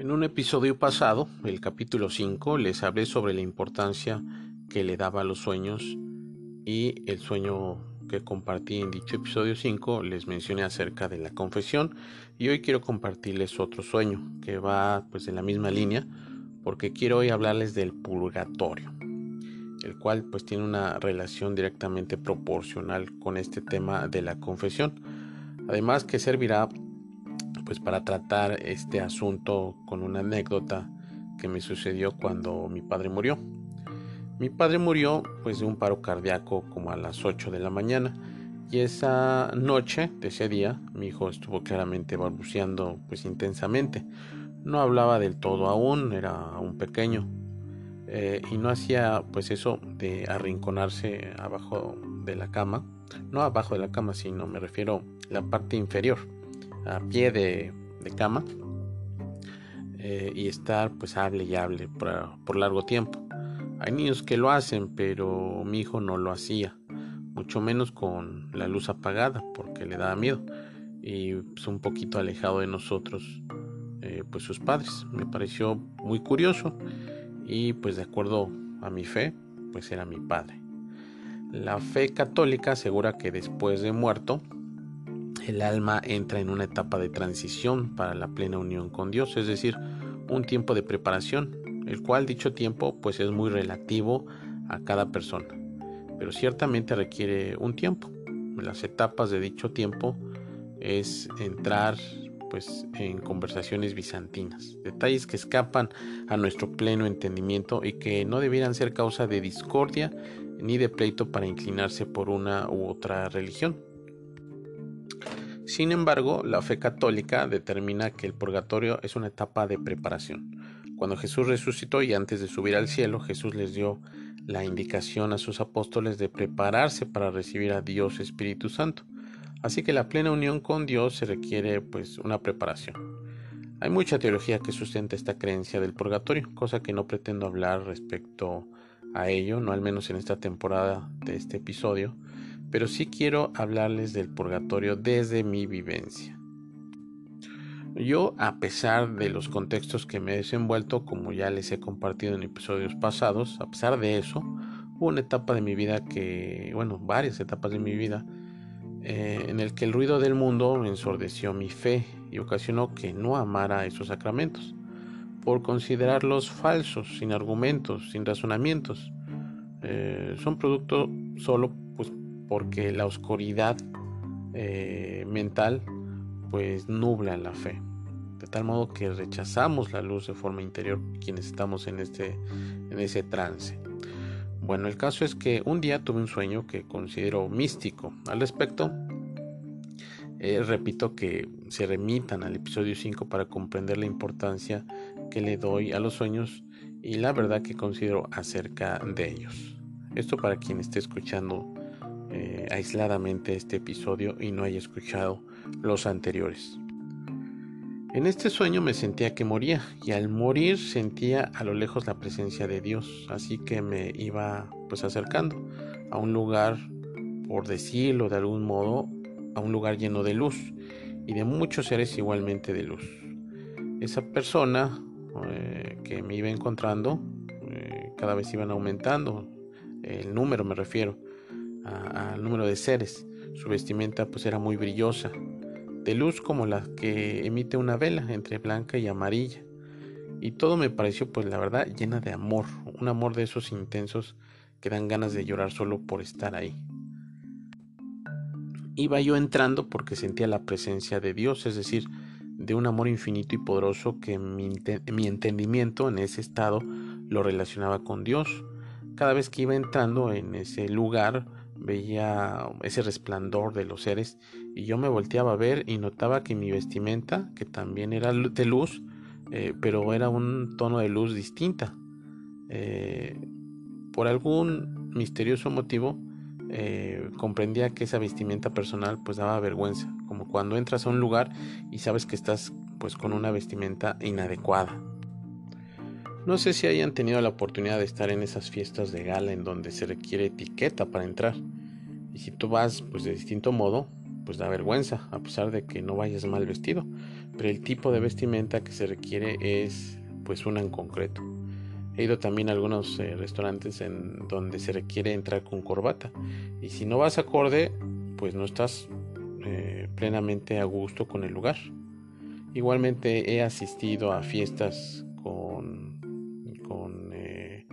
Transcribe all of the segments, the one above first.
En un episodio pasado, el capítulo 5, les hablé sobre la importancia que le daba a los sueños y el sueño que compartí en dicho episodio 5 les mencioné acerca de la confesión y hoy quiero compartirles otro sueño que va pues en la misma línea porque quiero hoy hablarles del purgatorio el cual pues tiene una relación directamente proporcional con este tema de la confesión. Además que servirá pues para tratar este asunto con una anécdota que me sucedió cuando mi padre murió. Mi padre murió pues de un paro cardíaco como a las 8 de la mañana y esa noche de ese día mi hijo estuvo claramente balbuceando pues intensamente. No hablaba del todo aún, era un pequeño eh, y no hacía pues eso de arrinconarse abajo de la cama, no abajo de la cama sino me refiero la parte inferior, a pie de, cama eh, y estar pues hable y hable por largo tiempo. Hay niños que lo hacen, pero mi hijo no lo hacía, mucho menos con la luz apagada, porque le daba miedo y pues, un poquito alejado de nosotros, eh, pues sus padres. Me pareció muy curioso y pues de acuerdo a mi fe, pues era mi padre. La fe católica asegura que después de muerto, el alma entra en una etapa de transición para la plena unión con Dios, es decir, un tiempo de preparación el cual dicho tiempo pues es muy relativo a cada persona, pero ciertamente requiere un tiempo. Las etapas de dicho tiempo es entrar pues en conversaciones bizantinas, detalles que escapan a nuestro pleno entendimiento y que no debieran ser causa de discordia ni de pleito para inclinarse por una u otra religión. Sin embargo, la fe católica determina que el purgatorio es una etapa de preparación, cuando Jesús resucitó y antes de subir al cielo, Jesús les dio la indicación a sus apóstoles de prepararse para recibir a Dios Espíritu Santo. Así que la plena unión con Dios se requiere pues una preparación. Hay mucha teología que sustenta esta creencia del purgatorio, cosa que no pretendo hablar respecto a ello, no al menos en esta temporada de este episodio, pero sí quiero hablarles del purgatorio desde mi vivencia. Yo, a pesar de los contextos que me he desenvuelto, como ya les he compartido en episodios pasados, a pesar de eso, hubo una etapa de mi vida que, bueno, varias etapas de mi vida, eh, en el que el ruido del mundo ensordeció mi fe y ocasionó que no amara esos sacramentos, por considerarlos falsos, sin argumentos, sin razonamientos. Eh, son producto solo pues, porque la oscuridad eh, mental pues nubla la fe. De tal modo que rechazamos la luz de forma interior quienes estamos en, este, en ese trance. Bueno, el caso es que un día tuve un sueño que considero místico. Al respecto, eh, repito que se remitan al episodio 5 para comprender la importancia que le doy a los sueños y la verdad que considero acerca de ellos. Esto para quien esté escuchando eh, aisladamente este episodio y no haya escuchado los anteriores. En este sueño me sentía que moría y al morir sentía a lo lejos la presencia de Dios, así que me iba pues acercando a un lugar, por decirlo de algún modo, a un lugar lleno de luz y de muchos seres igualmente de luz. Esa persona eh, que me iba encontrando eh, cada vez iban aumentando, el número me refiero al número de seres. Su vestimenta pues era muy brillosa, de luz como la que emite una vela entre blanca y amarilla. Y todo me pareció pues la verdad llena de amor, un amor de esos intensos que dan ganas de llorar solo por estar ahí. Iba yo entrando porque sentía la presencia de Dios, es decir, de un amor infinito y poderoso que mi, mi entendimiento en ese estado lo relacionaba con Dios. Cada vez que iba entrando en ese lugar, veía ese resplandor de los seres y yo me volteaba a ver y notaba que mi vestimenta, que también era de luz, eh, pero era un tono de luz distinta. Eh, por algún misterioso motivo eh, comprendía que esa vestimenta personal pues daba vergüenza, como cuando entras a un lugar y sabes que estás pues con una vestimenta inadecuada. No sé si hayan tenido la oportunidad de estar en esas fiestas de gala en donde se requiere etiqueta para entrar. Y si tú vas pues de distinto modo, pues da vergüenza, a pesar de que no vayas mal vestido. Pero el tipo de vestimenta que se requiere es pues una en concreto. He ido también a algunos eh, restaurantes en donde se requiere entrar con corbata. Y si no vas acorde, pues no estás eh, plenamente a gusto con el lugar. Igualmente he asistido a fiestas con, con eh,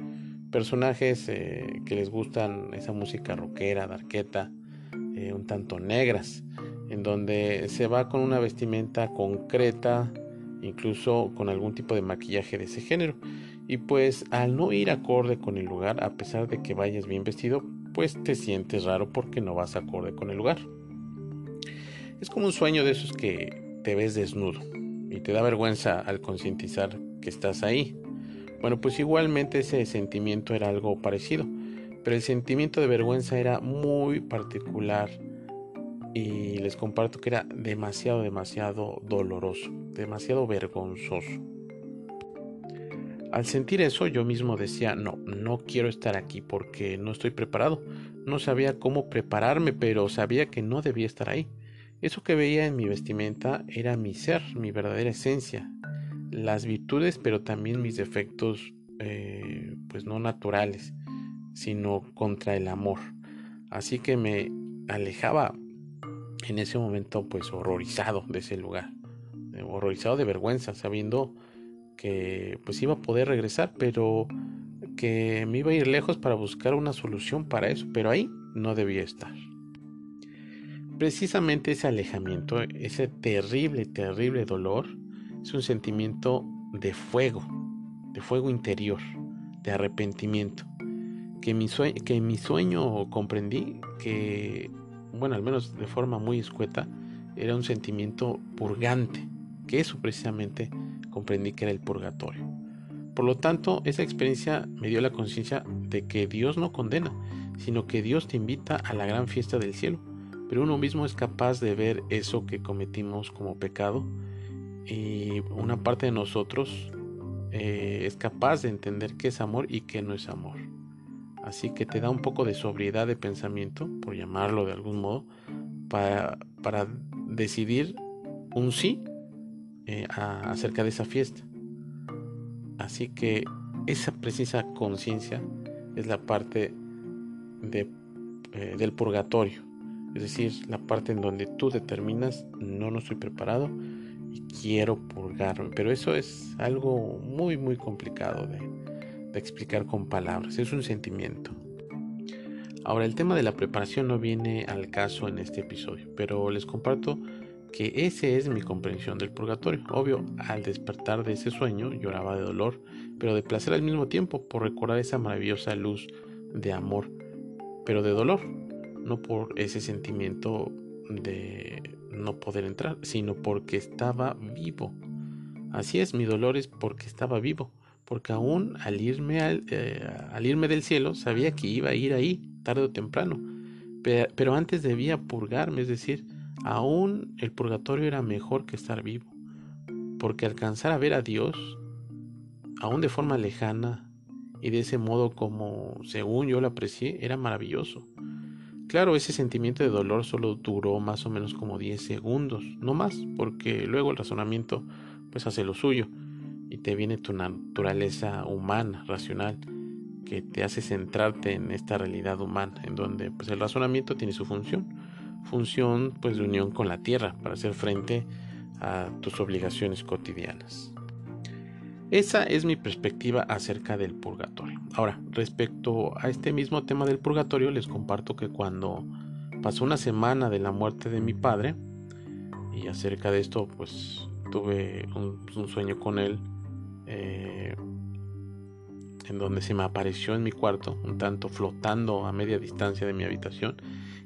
personajes que les gustan esa música rockera, darqueta, un tanto negras, en donde se va con una vestimenta concreta, incluso con algún tipo de maquillaje de ese género. Y pues al no ir acorde con el lugar, a pesar de que vayas bien vestido, pues te sientes raro porque no vas acorde con el lugar. Es como un sueño de esos que te ves desnudo y te da vergüenza al concientizar que estás ahí. Bueno, pues igualmente ese sentimiento era algo parecido, pero el sentimiento de vergüenza era muy particular y les comparto que era demasiado, demasiado doloroso, demasiado vergonzoso. Al sentir eso yo mismo decía, no, no quiero estar aquí porque no estoy preparado. No sabía cómo prepararme, pero sabía que no debía estar ahí. Eso que veía en mi vestimenta era mi ser, mi verdadera esencia, las virtudes, pero también mis defectos, eh, pues no naturales, sino contra el amor. Así que me alejaba en ese momento, pues horrorizado de ese lugar, horrorizado de vergüenza, sabiendo que pues iba a poder regresar, pero que me iba a ir lejos para buscar una solución para eso, pero ahí no debía estar. Precisamente ese alejamiento, ese terrible, terrible dolor, es un sentimiento de fuego, de fuego interior, de arrepentimiento, que, mi que en mi sueño comprendí que, bueno, al menos de forma muy escueta, era un sentimiento purgante, que eso precisamente comprendí que era el purgatorio. Por lo tanto, esa experiencia me dio la conciencia de que Dios no condena, sino que Dios te invita a la gran fiesta del cielo. Pero uno mismo es capaz de ver eso que cometimos como pecado y una parte de nosotros eh, es capaz de entender qué es amor y qué no es amor. Así que te da un poco de sobriedad de pensamiento, por llamarlo de algún modo, para, para decidir un sí eh, acerca de esa fiesta. Así que esa precisa conciencia es la parte de, eh, del purgatorio, es decir, la parte en donde tú determinas no, no estoy preparado y quiero purgarme. Pero eso es algo muy, muy complicado de, explicar con palabras, es un sentimiento. Ahora, el tema de la preparación no viene al caso en este episodio, pero les comparto que ese es mi comprensión del purgatorio. Obvio, al despertar de ese sueño lloraba de dolor, pero de placer al mismo tiempo por recordar esa maravillosa luz de amor, pero de dolor, no por ese sentimiento de no poder entrar, sino porque estaba vivo. Así es, mi dolor es porque estaba vivo, porque aún al irme, al, eh, al irme del cielo sabía que iba a ir ahí tarde o temprano, pero antes debía purgarme, es decir, aún el purgatorio era mejor que estar vivo, porque alcanzar a ver a Dios, aún de forma lejana y de ese modo como según yo lo aprecié, era maravilloso. Claro, ese sentimiento de dolor solo duró más o menos como 10 segundos, no más, porque luego el razonamiento pues hace lo suyo y te viene tu naturaleza humana, racional, que te hace centrarte en esta realidad humana, en donde pues el razonamiento tiene su función función pues de unión con la tierra para hacer frente a tus obligaciones cotidianas. Esa es mi perspectiva acerca del purgatorio. Ahora, respecto a este mismo tema del purgatorio, les comparto que cuando pasó una semana de la muerte de mi padre, y acerca de esto, pues tuve un, sueño con él, eh, en donde se me apareció en mi cuarto, un tanto flotando a media distancia de mi habitación,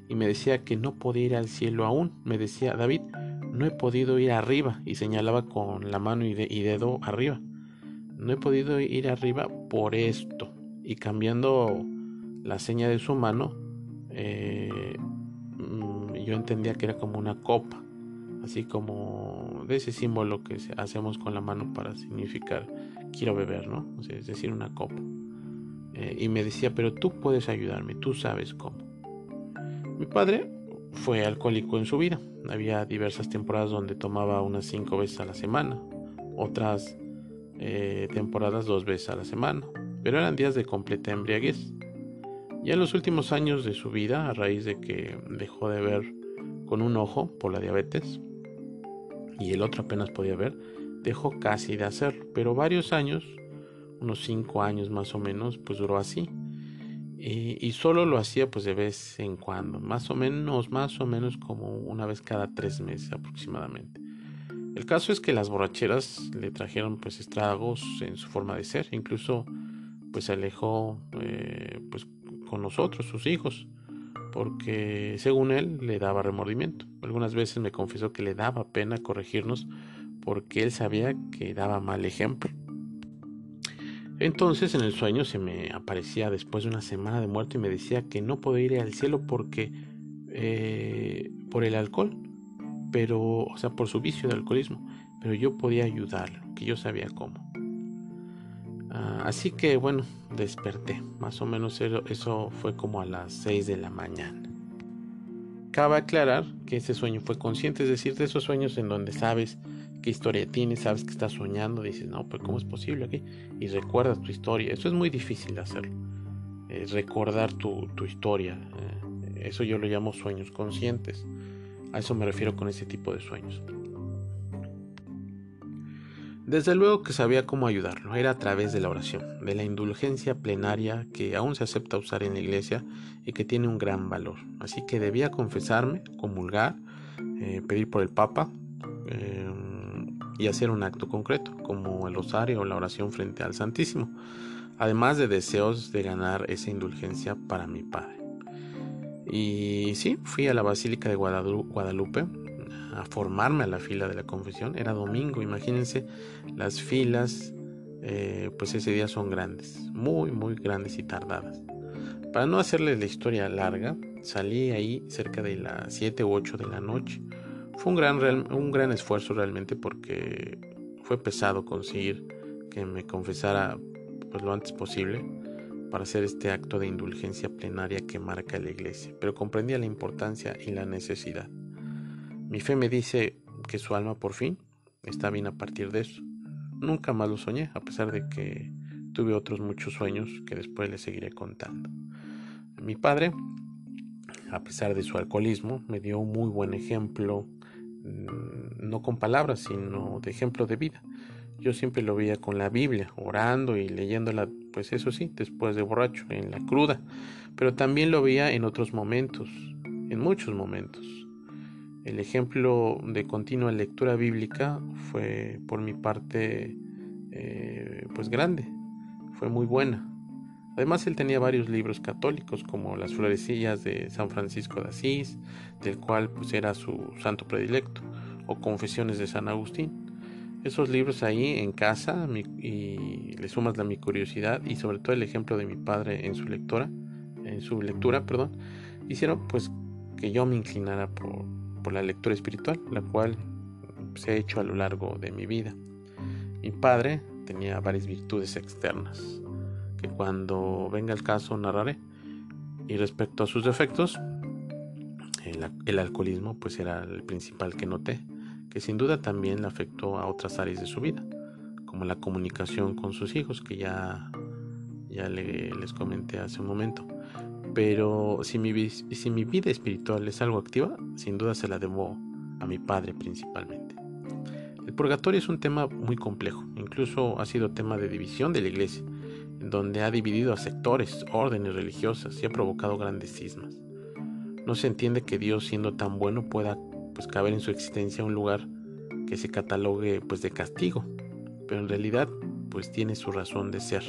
y me decía que no podía ir al cielo aún. Me decía, David, no he podido ir arriba y señalaba con la mano y, dedo arriba. No he podido ir arriba por esto. Y cambiando la seña de su mano, eh, mm, yo entendía que era como una copa, así como de ese símbolo que hacemos con la mano para significar quiero beber, ¿no? es decir, una copa. Eh, y me decía, pero tú puedes ayudarme, tú sabes cómo Mi padre fue alcohólico en su vida. Había diversas temporadas donde tomaba unas cinco veces a la semana, otras eh, temporadas dos veces a la semana, pero eran días de completa embriaguez. Ya en los últimos años de su vida, a raíz de que dejó de ver con un ojo por la diabetes y el otro apenas podía ver, dejó casi de hacerlo, pero varios años, unos cinco años más o menos, pues duró así. Y, solo lo hacía pues de vez en cuando, más o menos, más o menos como una vez cada tres meses aproximadamente. El caso es que las borracheras le trajeron pues estragos en su forma de ser, incluso pues se alejó eh, pues con nosotros, sus hijos, porque según él le daba remordimiento. Algunas veces me confesó que le daba pena corregirnos porque él sabía que daba mal ejemplo. Entonces en el sueño se me aparecía después de una semana de muerto y me decía que no podía ir al cielo porque eh, por el alcohol, pero o sea por su vicio de alcoholismo, pero yo podía ayudarlo, que yo sabía cómo. Ah, así que bueno, desperté, más o menos eso fue como a las 6 de la mañana. Cabe aclarar que ese sueño fue consciente, es decir, de esos sueños en donde sabes qué historia tienes, sabes que estás soñando, dices, no, pues ¿cómo es posible aquí? Y recuerdas tu historia. Eso es muy difícil de hacerlo. recordar tu, historia. Eh, eso yo lo llamo sueños conscientes. A eso me refiero con ese tipo de sueños. Desde luego que sabía cómo ayudarlo, era a través de la oración, de la indulgencia plenaria que aún se acepta usar en la iglesia y que tiene un gran valor. Así que debía confesarme, comulgar, eh, pedir por el Papa, eh, y hacer un acto concreto, como el rosario o la oración frente al Santísimo, además de deseos de ganar esa indulgencia para mi Padre. Y sí, fui a la Basílica de Guadalupe a formarme a la fila de la confesión. Era domingo, imagínense, las filas, eh, pues ese día son grandes, muy, muy grandes y tardadas. Para no hacerles la historia larga, salí ahí cerca de las 7 u 8 de la noche fue un gran, un gran esfuerzo realmente porque fue pesado conseguir que me confesara pues, lo antes posible para hacer este acto de indulgencia plenaria que marca la iglesia, pero comprendía la importancia y la necesidad. Mi fe me dice que su alma por fin está bien a partir de eso. Nunca más lo soñé, a pesar de que tuve otros muchos sueños que después les seguiré contando. Mi padre, a pesar de su alcoholismo, me dio un muy buen ejemplo Mm, no con palabras, sino de ejemplo de vida. Yo siempre lo veía con la Biblia, orando y leyéndola, pues eso sí, después de borracho, en la cruda, pero también lo veía en otros momentos, en muchos momentos. El ejemplo de continua lectura bíblica fue por mi parte eh, pues grande, fue muy buena. Además, él tenía varios libros católicos, como Las Florecillas de San Francisco de Asís, del cual pues, era su santo predilecto, o Confesiones de San Agustín. Esos libros ahí en casa y le sumas la mi curiosidad y sobre todo el ejemplo de mi padre en su lectura, en su lectura, perdón, hicieron pues que yo me inclinara por, por la lectura espiritual, la cual se ha hecho a lo largo de mi vida. Mi padre tenía varias virtudes externas, que cuando venga el caso narraré. Y respecto a sus defectos, el, alcoholismo pues era el principal que noté, que sin duda también le afectó a otras áreas de su vida, como la comunicación con sus hijos, que ya, ya les comenté hace un momento. Pero si mi, vida espiritual es algo activa, sin duda se la debo a mi padre principalmente. El purgatorio es un tema muy complejo, incluso ha sido tema de división de la iglesia donde ha dividido a sectores, órdenes religiosas y ha provocado grandes cismas. No se entiende que Dios, siendo tan bueno, pueda pues, caber en su existencia un lugar que se catalogue pues, de castigo, pero en realidad pues tiene su razón de ser.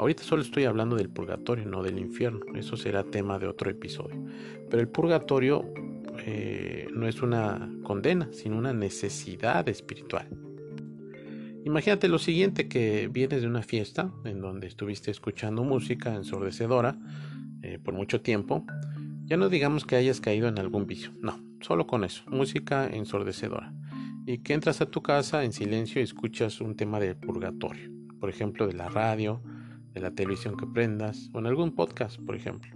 Ahorita solo estoy hablando del purgatorio, no del infierno, eso será tema de otro episodio. Pero el purgatorio eh, no es una condena, sino una necesidad espiritual. Imagínate lo siguiente que vienes de una fiesta en donde estuviste escuchando música ensordecedora eh, por mucho tiempo. Ya no digamos que hayas caído en algún vicio, no, solo con eso, música ensordecedora. Y que entras a tu casa en silencio y escuchas un tema del purgatorio, por ejemplo de la radio, de la televisión que prendas o en algún podcast, por ejemplo.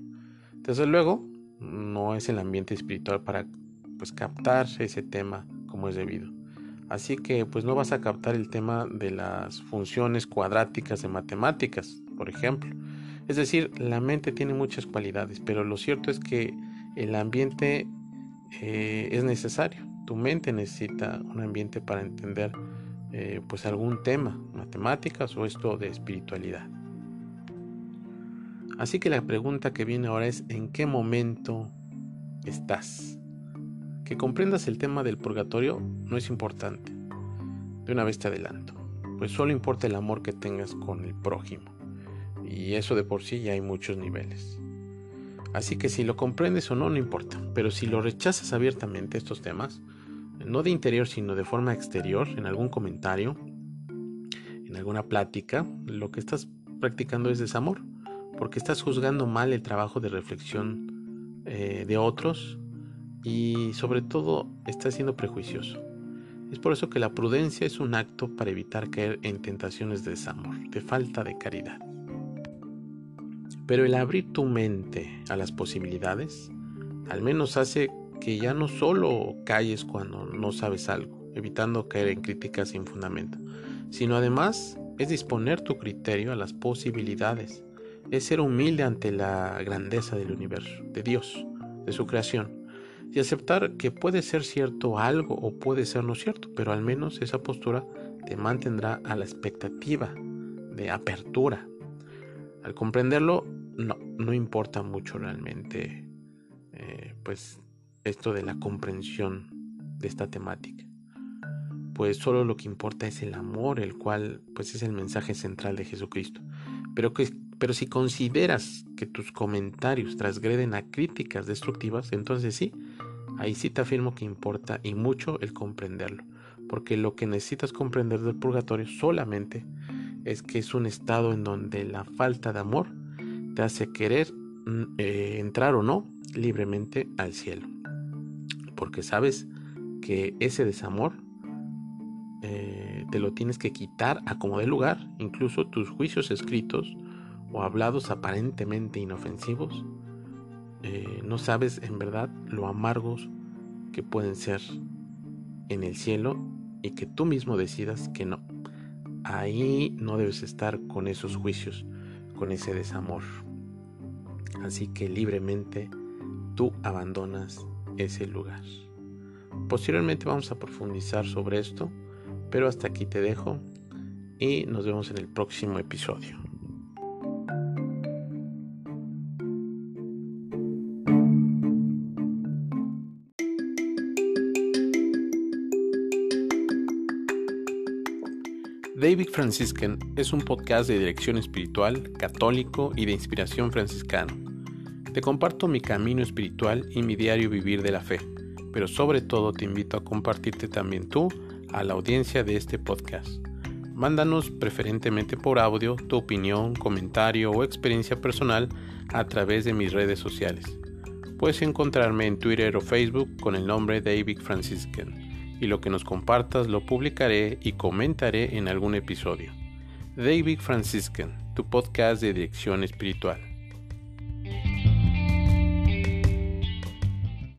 Desde luego, no es el ambiente espiritual para pues captar ese tema como es debido. Así que pues no vas a captar el tema de las funciones cuadráticas de matemáticas, por ejemplo. Es decir, la mente tiene muchas cualidades, pero lo cierto es que el ambiente eh, es necesario. Tu mente necesita un ambiente para entender eh, pues algún tema, matemáticas o esto de espiritualidad. Así que la pregunta que viene ahora es ¿en qué momento estás? Que comprendas el tema del purgatorio no es importante. De una vez te adelanto, pues solo importa el amor que tengas con el prójimo. Y eso de por sí ya hay muchos niveles. Así que si lo comprendes o no, no importa. Pero si lo rechazas abiertamente estos temas, no de interior, sino de forma exterior, en algún comentario, en alguna plática, lo que estás practicando es desamor porque estás juzgando mal el trabajo de reflexión eh, de otros y sobre todo estás siendo prejuicioso. Es por eso que la prudencia es un acto para evitar caer en tentaciones de desamor, de falta de caridad. Pero el abrir tu mente a las posibilidades, al menos hace que ya no solo calles cuando no sabes algo, evitando caer en críticas sin fundamento, sino además es disponer tu criterio a las posibilidades es ser humilde ante la grandeza del universo, de Dios, de su creación, y aceptar que puede ser cierto algo o puede ser no cierto, pero al menos esa postura te mantendrá a la expectativa de apertura. Al comprenderlo, no, no importa mucho realmente, eh, pues, esto de la comprensión de esta temática. Pues solo lo que importa es el amor, el cual, pues, es el mensaje central de Jesucristo. Pero que pero si consideras que tus comentarios transgreden a críticas destructivas, entonces sí, ahí sí te afirmo que importa y mucho el comprenderlo. Porque lo que necesitas comprender del purgatorio solamente es que es un estado en donde la falta de amor te hace querer mm, eh, entrar o no libremente al cielo. Porque sabes que ese desamor eh, te lo tienes que quitar a como de lugar, incluso tus juicios escritos o hablados aparentemente inofensivos, eh, no sabes en verdad lo amargos que pueden ser en el cielo y que tú mismo decidas que no. Ahí no debes estar con esos juicios, con ese desamor. Así que libremente tú abandonas ese lugar. Posteriormente vamos a profundizar sobre esto, pero hasta aquí te dejo y nos vemos en el próximo episodio. David Franciscan es un podcast de dirección espiritual, católico y de inspiración franciscano. Te comparto mi camino espiritual y mi diario vivir de la fe, pero sobre todo te invito a compartirte también tú a la audiencia de este podcast. Mándanos preferentemente por audio tu opinión, comentario o experiencia personal a través de mis redes sociales. Puedes encontrarme en Twitter o Facebook con el nombre David Franciscan y lo que nos compartas lo publicaré y comentaré en algún episodio. David Franciscan, tu podcast de dirección espiritual.